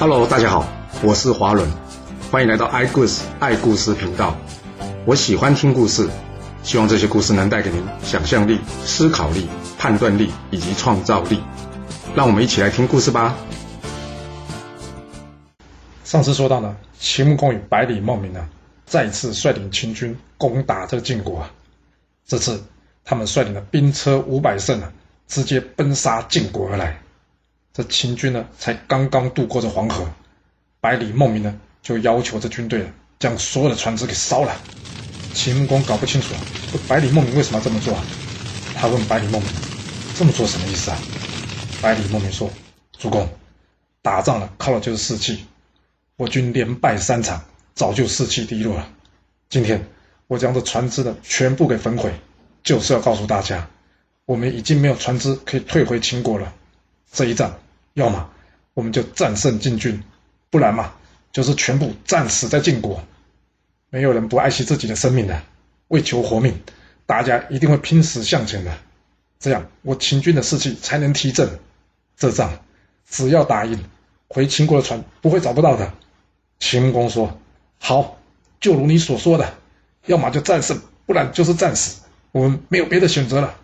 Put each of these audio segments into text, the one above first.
Hello，大家好，我是华伦，欢迎来到爱故事爱故事频道。我喜欢听故事，希望这些故事能带给您想象力、思考力、判断力以及创造力。让我们一起来听故事吧。上次说到呢，秦穆公与百里孟明呢，再次率领秦军攻打这个晋国啊。这次他们率领了兵车五百乘啊，直接奔杀晋国而来。这秦军呢，才刚刚渡过这黄河，百里孟明呢，就要求这军队啊，将所有的船只给烧了。秦穆公搞不清楚啊，这百里孟明为什么要这么做啊？他问百里孟明：“这么做什么意思啊？”百里孟明说：“主公，打仗了，靠的就是士气。我军连败三场，早就士气低落了。今天我将这船只的全部给焚毁，就是要告诉大家，我们已经没有船只可以退回秦国了。这一战。”要么我们就战胜晋军，不然嘛，就是全部战死在晋国。没有人不爱惜自己的生命的，为求活命，大家一定会拼死向前的。这样，我秦军的士气才能提振。这仗只要打赢，回秦国的船不会找不到的。秦穆公说：“好，就如你所说的，要么就战胜，不然就是战死。我们没有别的选择了。”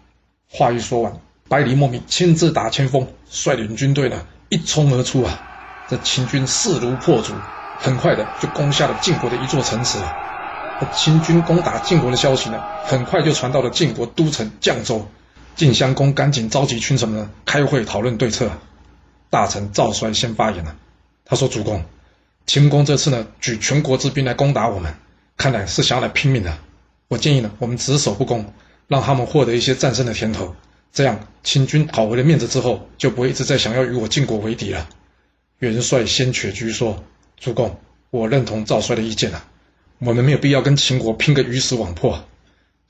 话一说完。百里莫名亲自打前锋，率领军队呢一冲而出啊！这秦军势如破竹，很快的就攻下了晋国的一座城池。秦军攻打晋国的消息呢，很快就传到了晋国都城绛州。晋襄公赶紧召集群臣们开会讨论对策。大臣赵衰先发言了，他说：“主公，秦公这次呢举全国之兵来攻打我们，看来是想要来拼命的。我建议呢，我们只守不攻，让他们获得一些战胜的甜头。”这样，秦军讨回了面子之后，就不会一直在想要与我晋国为敌了。元帅先且居说：“主公，我认同赵帅的意见啊，我们没有必要跟秦国拼个鱼死网破。”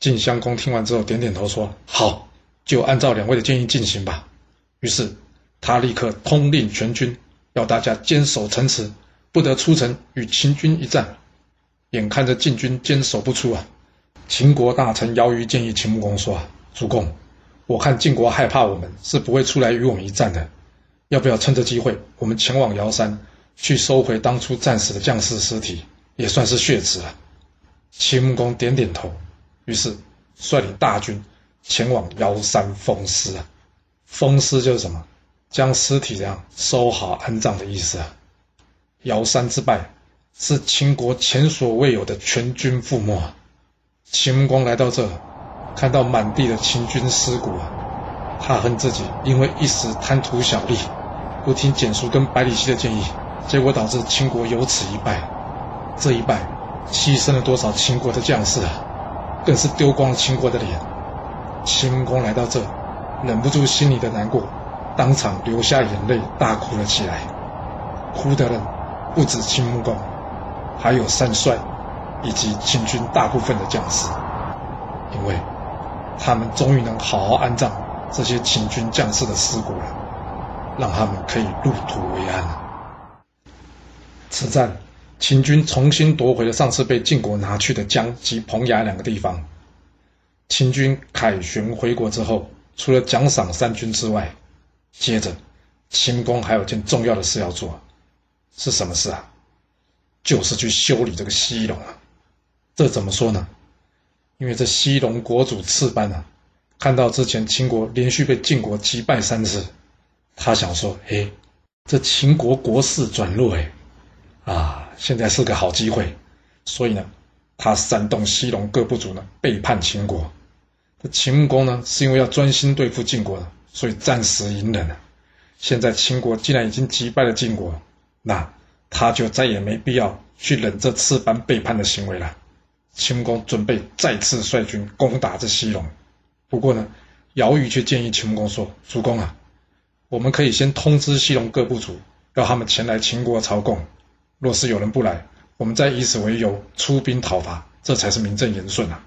晋襄公听完之后点点头说：“好，就按照两位的建议进行吧。”于是他立刻通令全军，要大家坚守城池，不得出城与秦军一战。眼看着晋军坚守不出啊，秦国大臣姚瑜建议秦穆公说：“主公。”我看晋国害怕我们是不会出来与我们一战的，要不要趁着机会，我们前往瑶山去收回当初战死的将士尸体，也算是血耻了。秦穆公点点头，于是率领大军前往瑶山封尸啊。封尸就是什么？将尸体这样收好安葬的意思啊。瑶山之败是秦国前所未有的全军覆没。秦穆公来到这。看到满地的秦军尸骨啊，他恨自己因为一时贪图小利，不听简叔跟百里奚的建议，结果导致秦国由此一败。这一败，牺牲了多少秦国的将士啊，更是丢光了秦国的脸。秦穆公来到这，忍不住心里的难过，当场流下眼泪，大哭了起来。哭的人不止秦穆公，还有三帅以及秦军大部分的将士，因为。他们终于能好好安葬这些秦军将士的尸骨了，让他们可以入土为安了。此战，秦军重新夺回了上次被晋国拿去的江及彭衙两个地方。秦军凯旋回国之后，除了奖赏三军之外，接着秦公还有件重要的事要做，是什么事啊？就是去修理这个西龙啊。这怎么说呢？因为这西戎国主赤班啊，看到之前秦国连续被晋国击败三次，他想说：“哎，这秦国国势转弱，哎，啊，现在是个好机会。”所以呢，他煽动西戎各部族呢背叛秦国。这秦穆公呢，是因为要专心对付晋国的，所以暂时隐忍了。现在秦国既然已经击败了晋国，那他就再也没必要去忍这赤班背叛的行为了。秦穆公准备再次率军攻打这西戎，不过呢，姚瑜却建议秦穆公说：“主公啊，我们可以先通知西戎各部族，要他们前来秦国朝贡。若是有人不来，我们再以此为由出兵讨伐，这才是名正言顺啊。”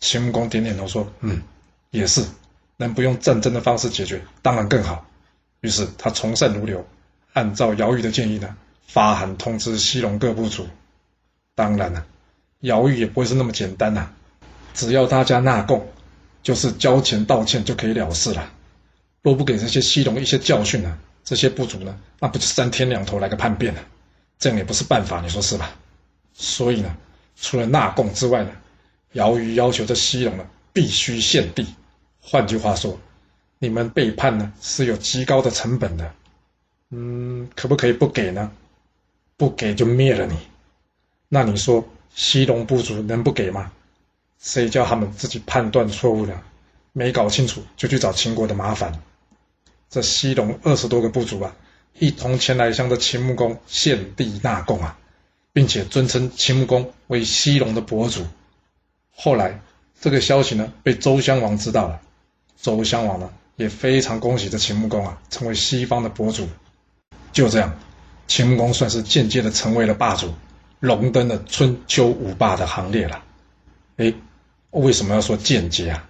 秦穆公点点头说：“嗯，也是，能不用战争的方式解决，当然更好。”于是他从善如流，按照姚瑜的建议呢，发函通知西戎各部族。当然了。姚玉也不会是那么简单呐，只要大家纳贡，就是交钱道歉就可以了事了。若不给这些西戎一些教训呢，这些部族呢，那不就三天两头来个叛变了？这样也不是办法，你说是吧？所以呢，除了纳贡之外呢，姚瑜要求这西戎呢必须献地。换句话说，你们背叛呢是有极高的成本的。嗯，可不可以不给呢？不给就灭了你。那你说西戎部族能不给吗？谁叫他们自己判断错误了，没搞清楚就去找秦国的麻烦？这西戎二十多个部族啊，一同前来向这秦穆公献地纳贡啊，并且尊称秦穆公为西戎的伯主。后来这个消息呢，被周襄王知道了。周襄王呢，也非常恭喜这秦穆公啊，成为西方的伯主。就这样，秦穆公算是间接的成为了霸主，荣登了春秋五霸的行列了。哎，为什么要说间接啊？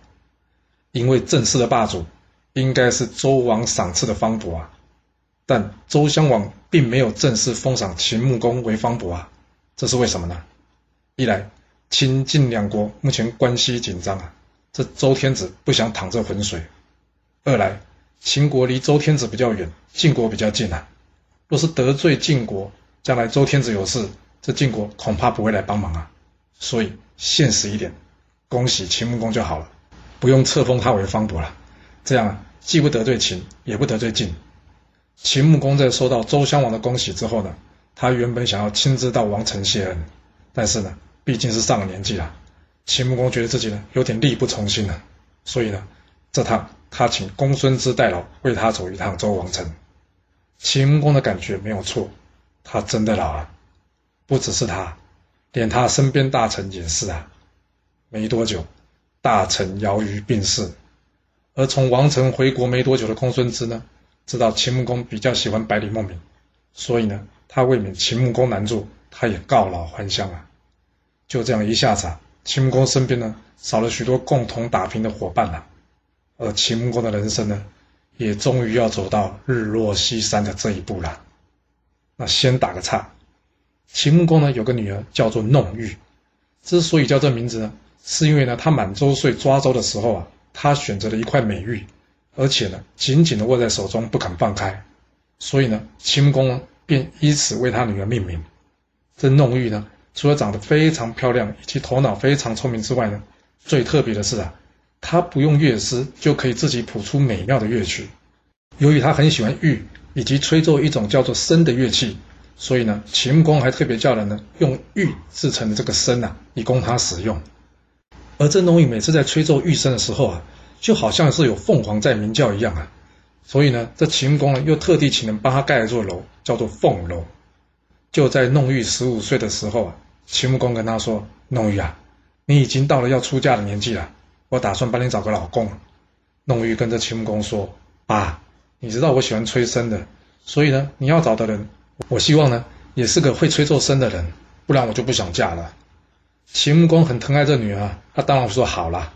因为正式的霸主。应该是周王赏赐的方伯啊，但周襄王并没有正式封赏秦穆公为方伯啊，这是为什么呢？一来，秦晋两国目前关系紧张啊，这周天子不想淌这浑水；二来，秦国离周天子比较远，晋国比较近啊，若是得罪晋国，将来周天子有事，这晋国恐怕不会来帮忙啊。所以现实一点，恭喜秦穆公就好了，不用册封他为方伯了。这样，既不得罪秦，也不得罪晋。秦穆公在收到周襄王的恭喜之后呢，他原本想要亲自到王城谢恩，但是呢，毕竟是上了年纪了，秦穆公觉得自己呢有点力不从心了，所以呢，这趟他请公孙支代劳为他走一趟周王城。秦穆公的感觉没有错，他真的老了，不只是他，连他身边大臣也是啊。没多久，大臣姚瑜病逝。而从王城回国没多久的公孙支呢，知道秦穆公比较喜欢百里孟明，所以呢，他为免秦穆公难做，他也告老还乡了。就这样一下子啊，秦穆公身边呢少了许多共同打拼的伙伴了，而秦穆公的人生呢，也终于要走到日落西山的这一步了。那先打个岔，秦穆公呢有个女儿叫做弄玉，之所以叫这名字呢，是因为呢他满周岁抓周的时候啊。他选择了一块美玉，而且呢，紧紧的握在手中不肯放开，所以呢，秦穆公便以此为他女儿命名。这弄玉呢，除了长得非常漂亮，以及头脑非常聪明之外呢，最特别的是啊，他不用乐师就可以自己谱出美妙的乐曲。由于他很喜欢玉以及吹奏一种叫做笙的乐器，所以呢，秦穆公还特别叫人呢用玉制成的这个笙啊，以供他使用。而郑弄玉每次在吹奏玉笙的时候啊，就好像是有凤凰在鸣叫一样啊，所以呢，这秦穆公呢又特地请人帮他盖了座楼，叫做凤楼。就在弄玉十五岁的时候啊，秦穆公跟他说：“弄玉啊，你已经到了要出嫁的年纪了，我打算帮你找个老公。”弄玉跟着秦穆公说：“爸，你知道我喜欢吹笙的，所以呢，你要找的人，我希望呢也是个会吹奏笙的人，不然我就不想嫁了。”秦穆公很疼爱这女儿，他当然说好了。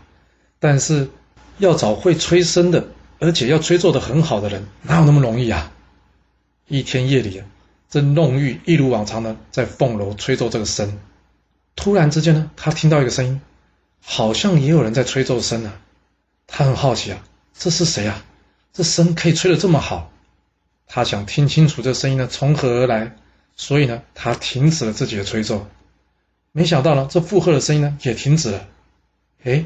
但是要找会吹笙的，而且要吹奏的很好的人，哪有那么容易啊？一天夜里，这弄玉一如往常的在凤楼吹奏这个笙。突然之间呢，他听到一个声音，好像也有人在吹奏笙呢。他很好奇啊，这是谁啊？这笙可以吹得这么好？他想听清楚这声音呢从何而来，所以呢，他停止了自己的吹奏。没想到呢，这附和的声音呢也停止了。哎，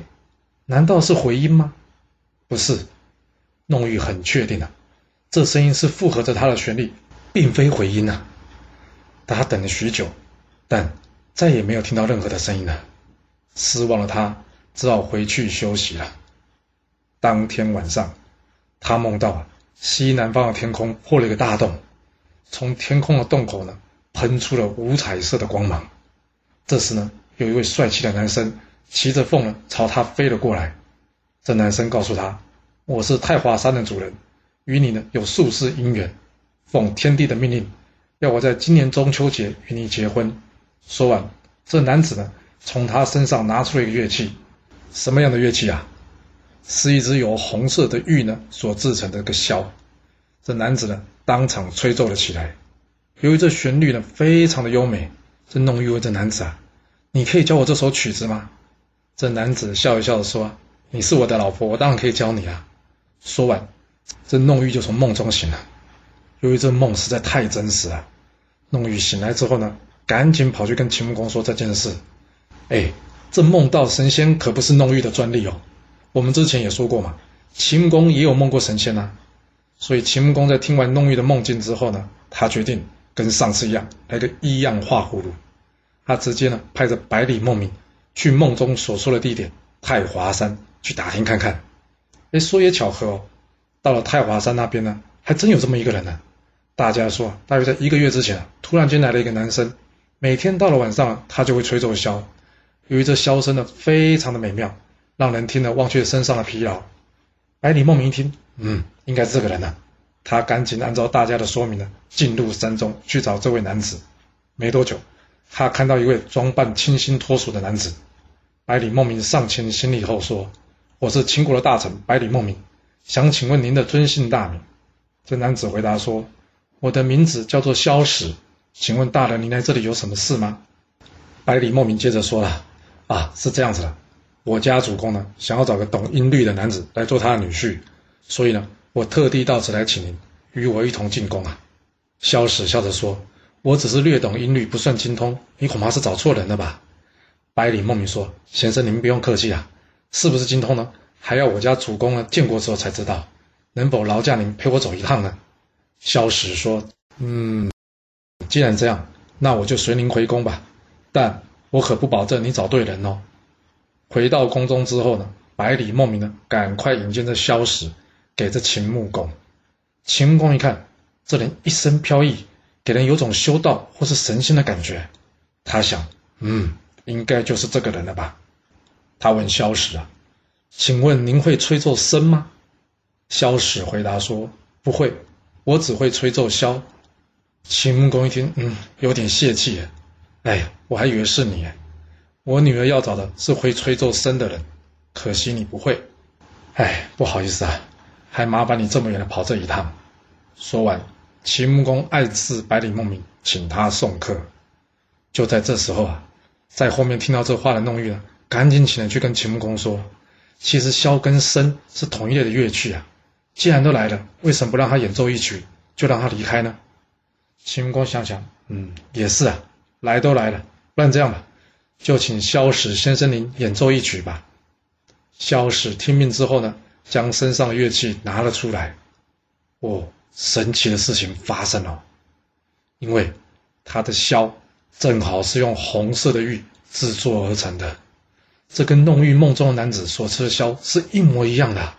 难道是回音吗？不是，弄玉很确定的，这声音是附和着他的旋律，并非回音呐。他等了许久，但再也没有听到任何的声音了。失望的他只好回去休息了。当天晚上，他梦到西南方的天空破了一个大洞，从天空的洞口呢喷出了五彩色的光芒。这时呢，有一位帅气的男生骑着凤呢朝他飞了过来。这男生告诉他：“我是太华山的主人，与你呢有宿世姻缘，奉天帝的命令，要我在今年中秋节与你结婚。”说完，这男子呢从他身上拿出了一个乐器，什么样的乐器啊？是一只由红色的玉呢所制成的一个箫。这男子呢当场吹奏了起来，由于这旋律呢非常的优美。这弄玉问这男子啊：“你可以教我这首曲子吗？”这男子笑一笑的说：“你是我的老婆，我当然可以教你啊。”说完，这弄玉就从梦中醒了。由于这梦实在太真实了，弄玉醒来之后呢，赶紧跑去跟秦穆公说这件事。哎，这梦到神仙可不是弄玉的专利哦。我们之前也说过嘛，秦穆公也有梦过神仙呐。所以秦穆公在听完弄玉的梦境之后呢，他决定跟上次一样来个一样画葫芦。他直接呢派着百里孟明去梦中所说的地点太华山去打听看看。哎，说也巧合哦，到了太华山那边呢，还真有这么一个人呢。大家说，大约在一个月之前，突然间来了一个男生，每天到了晚上，他就会吹奏箫。由于这箫声呢非常的美妙，让人听了忘却身上的疲劳。百里孟明一听，嗯，应该是这个人呢。他赶紧按照大家的说明呢，进入山中去找这位男子。没多久，他看到一位装扮清新脱俗的男子。百里孟明上前行礼后说：“我是秦国的大臣百里孟明，想请问您的尊姓大名？”这男子回答说。我的名字叫做萧史，请问大人，您来这里有什么事吗？百里莫名接着说了：“啊，是这样子的，我家主公呢，想要找个懂音律的男子来做他的女婿，所以呢，我特地到此来请您与我一同进宫啊。”萧史笑着说：“我只是略懂音律，不算精通，你恐怕是找错人了吧？”百里莫名说：“先生，您不用客气啊，是不是精通呢？还要我家主公呢见过之后才知道，能否劳驾您陪我走一趟呢？”萧史说：“嗯，既然这样，那我就随您回宫吧。但我可不保证你找对人哦。”回到宫中之后呢，百里莫名呢，赶快引荐这萧史给这秦穆公。秦穆公一看，这人一身飘逸，给人有种修道或是神仙的感觉。他想：“嗯，应该就是这个人了吧？”他问萧史啊：“请问您会吹奏笙吗？”萧史回答说：“不会。”我只会吹奏箫。秦穆公一听，嗯，有点泄气。哎呀，我还以为是你。我女儿要找的是会吹奏笙的人，可惜你不会。哎，不好意思啊，还麻烦你这么远的跑这一趟。说完，秦穆公爱赐百里孟明，请他送客。就在这时候啊，在后面听到这话的弄玉呢，赶紧起来去跟秦穆公说，其实箫跟笙是同一类的乐器啊。既然都来了，为什么不让他演奏一曲，就让他离开呢？秦穆公想想，嗯，也是啊，来都来了，不然这样吧，就请萧史先生您演奏一曲吧。萧史听命之后呢，将身上的乐器拿了出来。哦，神奇的事情发生了，因为他的箫正好是用红色的玉制作而成的，这跟弄玉梦中的男子所持的箫是一模一样的。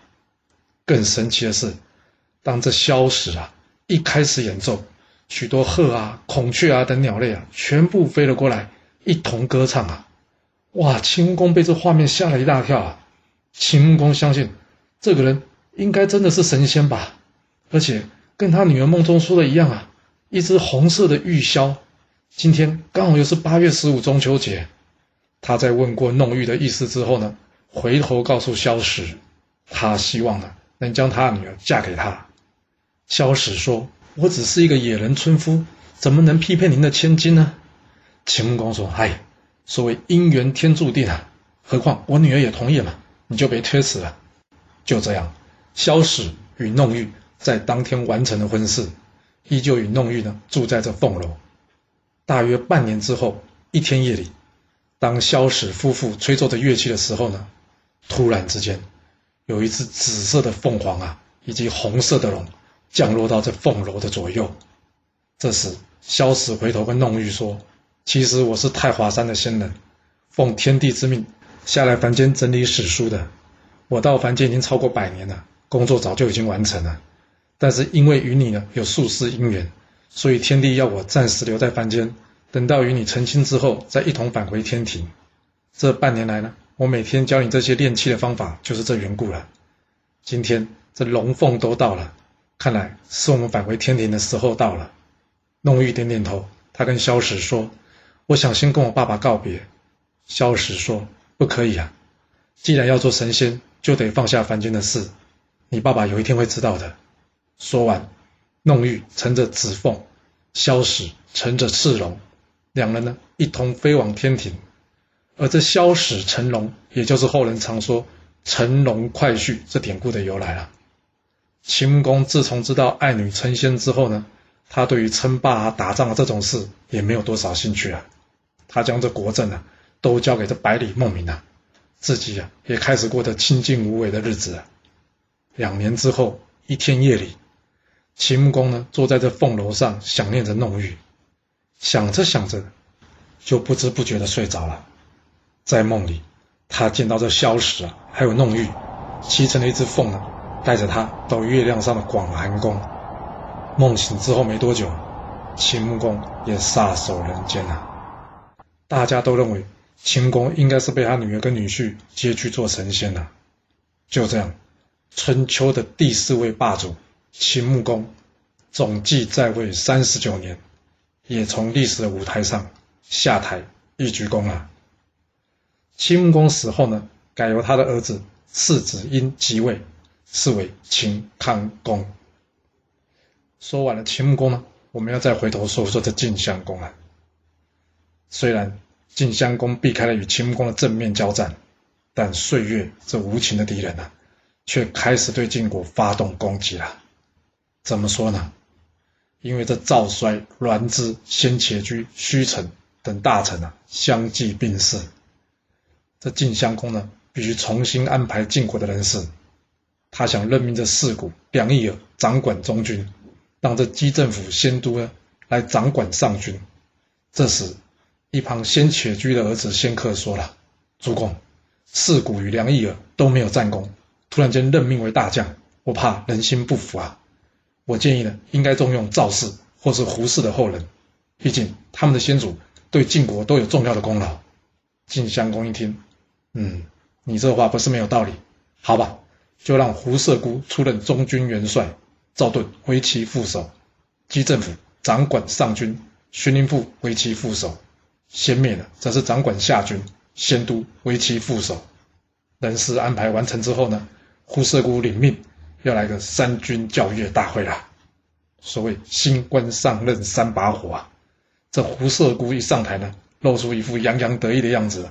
更神奇的是，当这萧史啊一开始演奏，许多鹤啊、孔雀啊等鸟类啊，全部飞了过来，一同歌唱啊！哇！秦穆公被这画面吓了一大跳啊！秦穆公相信，这个人应该真的是神仙吧？而且跟他女儿梦中说的一样啊，一只红色的玉箫。今天刚好又是八月十五中秋节，他在问过弄玉的意思之后呢，回头告诉萧史，他希望呢。能将他女儿嫁给他，萧史说：“我只是一个野人村夫，怎么能匹配您的千金呢？”秦穆公说：“哎，所谓姻缘天注定啊，何况我女儿也同意了，你就别推辞了。”就这样，萧史与弄玉在当天完成了婚事，依旧与弄玉呢住在这凤楼。大约半年之后，一天夜里，当萧史夫妇吹奏着乐器的时候呢，突然之间。有一只紫色的凤凰啊，以及红色的龙降落到这凤楼的左右。这时，萧史回头跟弄玉说：“其实我是太华山的仙人，奉天地之命下来凡间整理史书的。我到凡间已经超过百年了，工作早就已经完成了。但是因为与你呢有数世姻缘，所以天帝要我暂时留在凡间，等到与你成亲之后，再一同返回天庭。这半年来呢。”我每天教你这些练气的方法，就是这缘故了。今天这龙凤都到了，看来是我们返回天庭的时候到了。弄玉点点头，他跟萧史说：“我想先跟我爸爸告别。”萧史说：“不可以啊，既然要做神仙，就得放下凡间的事。你爸爸有一天会知道的。”说完，弄玉乘着紫凤，萧史乘着赤龙，两人呢一同飞往天庭。而这萧史成龙，也就是后人常说“乘龙快婿”这典故的由来了。秦穆公自从知道爱女成仙之后呢，他对于称霸啊、打仗啊这种事也没有多少兴趣啊。他将这国政啊都交给这百里孟明啊，自己啊也开始过得清静无为的日子啊。两年之后，一天夜里，秦穆公呢坐在这凤楼上，想念着弄玉，想着想着，就不知不觉的睡着了。在梦里，他见到这萧史啊，还有弄玉，骑乘了一只凤呢。带着他到月亮上的广寒宫，梦醒之后没多久，秦穆公也撒手人间了。大家都认为秦公应该是被他女儿跟女婿接去做神仙了。就这样，春秋的第四位霸主秦穆公，总计在位三十九年，也从历史的舞台上下台一鞠躬了。秦穆公死后呢，改由他的儿子世子婴即位。是为秦康公。说完了秦穆公呢，我们要再回头说说这晋襄公啊。虽然晋襄公避开了与秦穆公的正面交战，但岁月这无情的敌人呢，却开始对晋国发动攻击了。怎么说呢？因为这赵衰、栾枝、先且居、虚臣等大臣啊，相继病逝，这晋襄公呢，必须重新安排晋国的人事。他想任命这四谷梁义尔掌管中军，让这姬政府先都呢来掌管上军。这时，一旁先且居的儿子先客说了：“主公，四谷与梁义尔都没有战功，突然间任命为大将，我怕人心不服啊。我建议呢，应该重用赵氏或是胡氏的后人，毕竟他们的先祖对晋国都有重要的功劳。”晋襄公一听，嗯，你这话不是没有道理，好吧。就让胡射姑出任中军元帅，赵盾为其副手，姬政府掌管上军，荀林父为其副手，先灭了则是掌管下军，先都为其副手。人事安排完成之后呢，胡射姑领命，要来个三军教阅大会了。所谓新官上任三把火啊，这胡射姑一上台呢，露出一副洋洋得意的样子，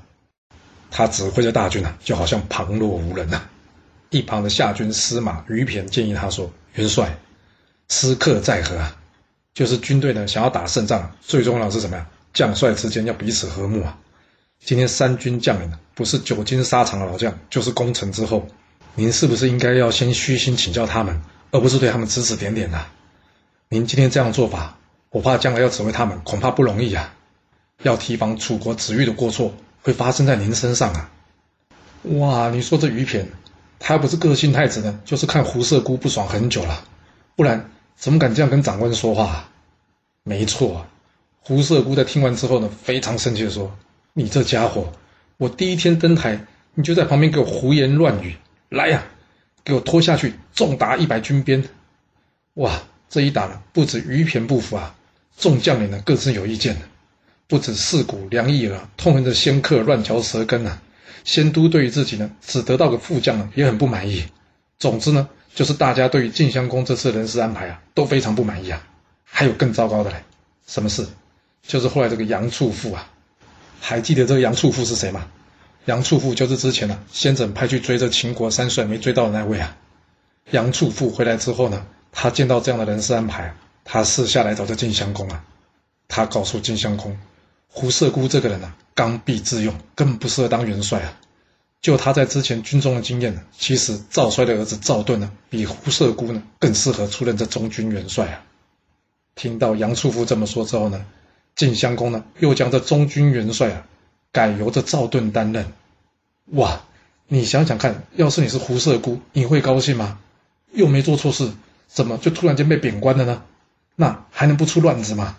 他指挥着大军啊，就好像旁若无人呐。一旁的下军司马于骈建议他说：“元帅，师客在何啊？就是军队呢，想要打胜仗，最重要是什么呀？将帅之间要彼此和睦啊！今天三军将领不是久经沙场的老将，就是功臣之后，您是不是应该要先虚心请教他们，而不是对他们指指点点呢？您今天这样做法，我怕将来要指挥他们，恐怕不容易啊！要提防楚国子玉的过错会发生在您身上啊！哇，你说这于骈。”他不是个性太直呢，就是看胡射姑不爽很久了，不然怎么敢这样跟长官说话？没错，胡色姑在听完之后呢，非常生气的说：“你这家伙，我第一天登台，你就在旁边给我胡言乱语，来呀，给我拖下去，重打一百军鞭！”哇，这一打呢，不止于骈不服啊，众将领呢各自有意见不止四谷梁毅啊，痛恨着仙客乱嚼舌根啊。仙都对于自己呢，只得到个副将呢，也很不满意。总之呢，就是大家对于晋襄公这次人事安排啊，都非常不满意啊。还有更糟糕的嘞，什么事？就是后来这个杨处父啊，还记得这个杨处父是谁吗？杨处父就是之前呢，先轸派去追这秦国三帅没追到的那位啊。杨处父回来之后呢，他见到这样的人事安排，他私下来找这晋襄公啊，他告诉晋襄公。胡射姑这个人啊，刚愎自用，根本不适合当元帅啊。就他在之前军中的经验呢，其实赵衰的儿子赵盾呢，比胡射姑呢更适合出任这中军元帅啊。听到杨处父这么说之后呢，晋襄公呢又将这中军元帅啊改由这赵盾担任。哇，你想想看，要是你是胡射姑，你会高兴吗？又没做错事，怎么就突然间被贬官了呢？那还能不出乱子吗？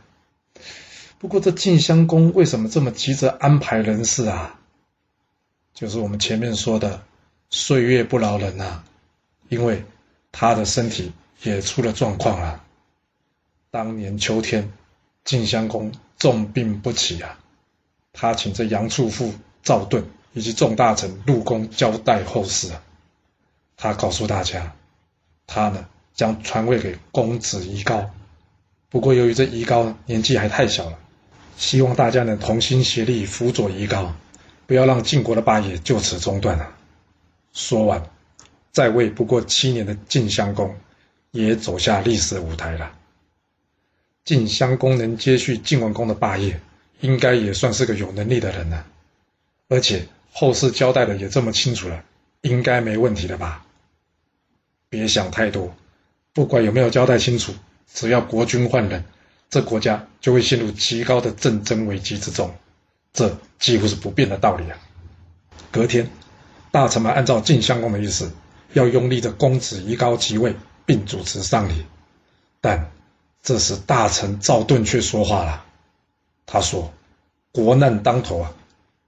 不过这晋襄公为什么这么急着安排人事啊？就是我们前面说的岁月不饶人呐，因为他的身体也出了状况啊。当年秋天，晋襄公重病不起啊，他请这杨处父赵盾以及众大臣入宫交代后事啊。他告诉大家，他呢将传位给公子夷高，不过由于这夷高年纪还太小了。希望大家能同心协力辅佐夷高，不要让晋国的霸业就此中断了。说完，在位不过七年的晋襄公，也走下历史舞台了。晋襄公能接续晋文公的霸业，应该也算是个有能力的人了。而且后世交代的也这么清楚了，应该没问题了吧？别想太多，不管有没有交代清楚，只要国君换人，这国家就会陷入极高的政争危机之中，这几乎是不变的道理啊。隔天，大臣们按照晋襄公的意思，要拥立着公子仪高即位，并主持丧礼。但这时大臣赵盾却说话了，他说：“国难当头啊，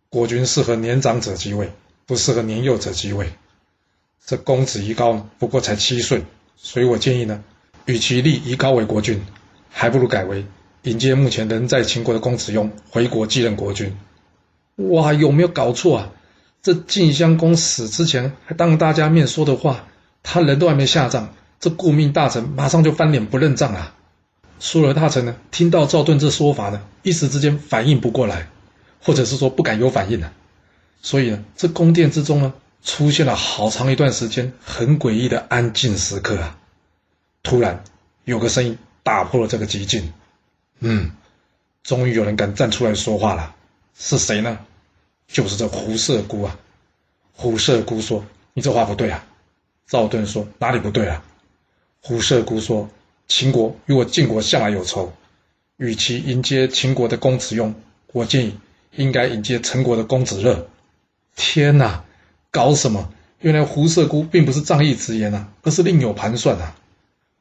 国君适合年长者即位，不适合年幼者即位。这公子仪高不过才七岁，所以我建议呢，与其立仪高为国君，还不如改为迎接目前仍在秦国的公子雍回国继任国君。”哇，有没有搞错啊？这晋襄公死之前还当大家面说的话，他人都还没下葬，这顾命大臣马上就翻脸不认账啊！苏尔大臣呢，听到赵盾这说法呢，一时之间反应不过来，或者是说不敢有反应了。所以呢，这宫殿之中呢，出现了好长一段时间很诡异的安静时刻啊。突然有个声音打破了这个寂静，嗯，终于有人敢站出来说话了，是谁呢？就是这胡射姑啊！胡射姑说：“你这话不对啊。”赵盾说：“哪里不对啊？”胡射姑说：“秦国与我晋国向来有仇，与其迎接秦国的公子雍，我建议应该迎接陈国的公子乐。”天哪，搞什么？原来胡射姑并不是仗义直言啊，而是另有盘算啊！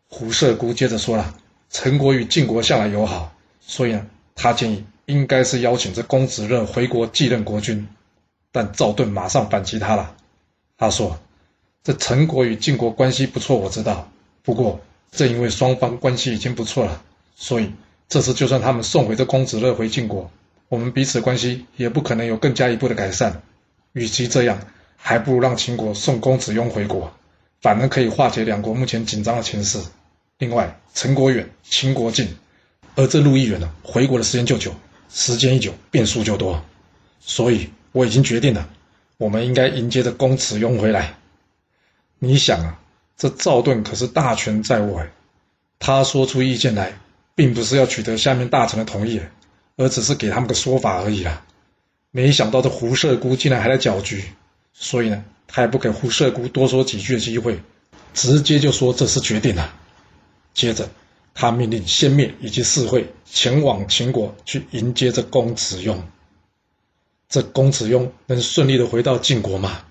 胡射姑接着说了：“陈国与晋国向来友好，所以呢，他建议。”应该是邀请这公子乐回国继任国君，但赵盾马上反击他了。他说：“这陈国与晋国关系不错，我知道。不过正因为双方关系已经不错了，所以这次就算他们送回这公子乐回晋国，我们彼此关系也不可能有更加一步的改善。与其这样，还不如让秦国送公子雍回国，反而可以化解两国目前紧张的情势。另外，陈国远，秦国近，而这路一远呢，回国的时间就久。”时间一久，变数就多，所以我已经决定了，我们应该迎接着公子雍回来。你想啊，这赵盾可是大权在握，他说出意见来，并不是要取得下面大臣的同意，而只是给他们个说法而已啦。没想到这胡射姑竟然还在搅局，所以呢，他也不给胡射姑多说几句的机会，直接就说这是决定了。接着。他命令先灭以及四会前往秦国去迎接这公子雍。这公子雍能顺利的回到晋国吗？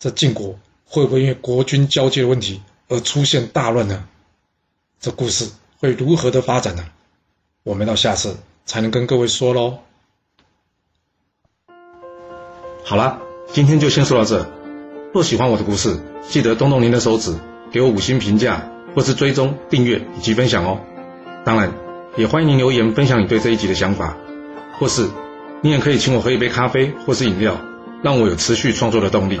这晋国会不会因为国军交接的问题而出现大乱呢？这故事会如何的发展呢？我们到下次才能跟各位说喽。好了，今天就先说到这。若喜欢我的故事，记得动动您的手指，给我五星评价。或是追踪、订阅以及分享哦。当然，也欢迎您留言分享你对这一集的想法，或是你也可以请我喝一杯咖啡或是饮料，让我有持续创作的动力。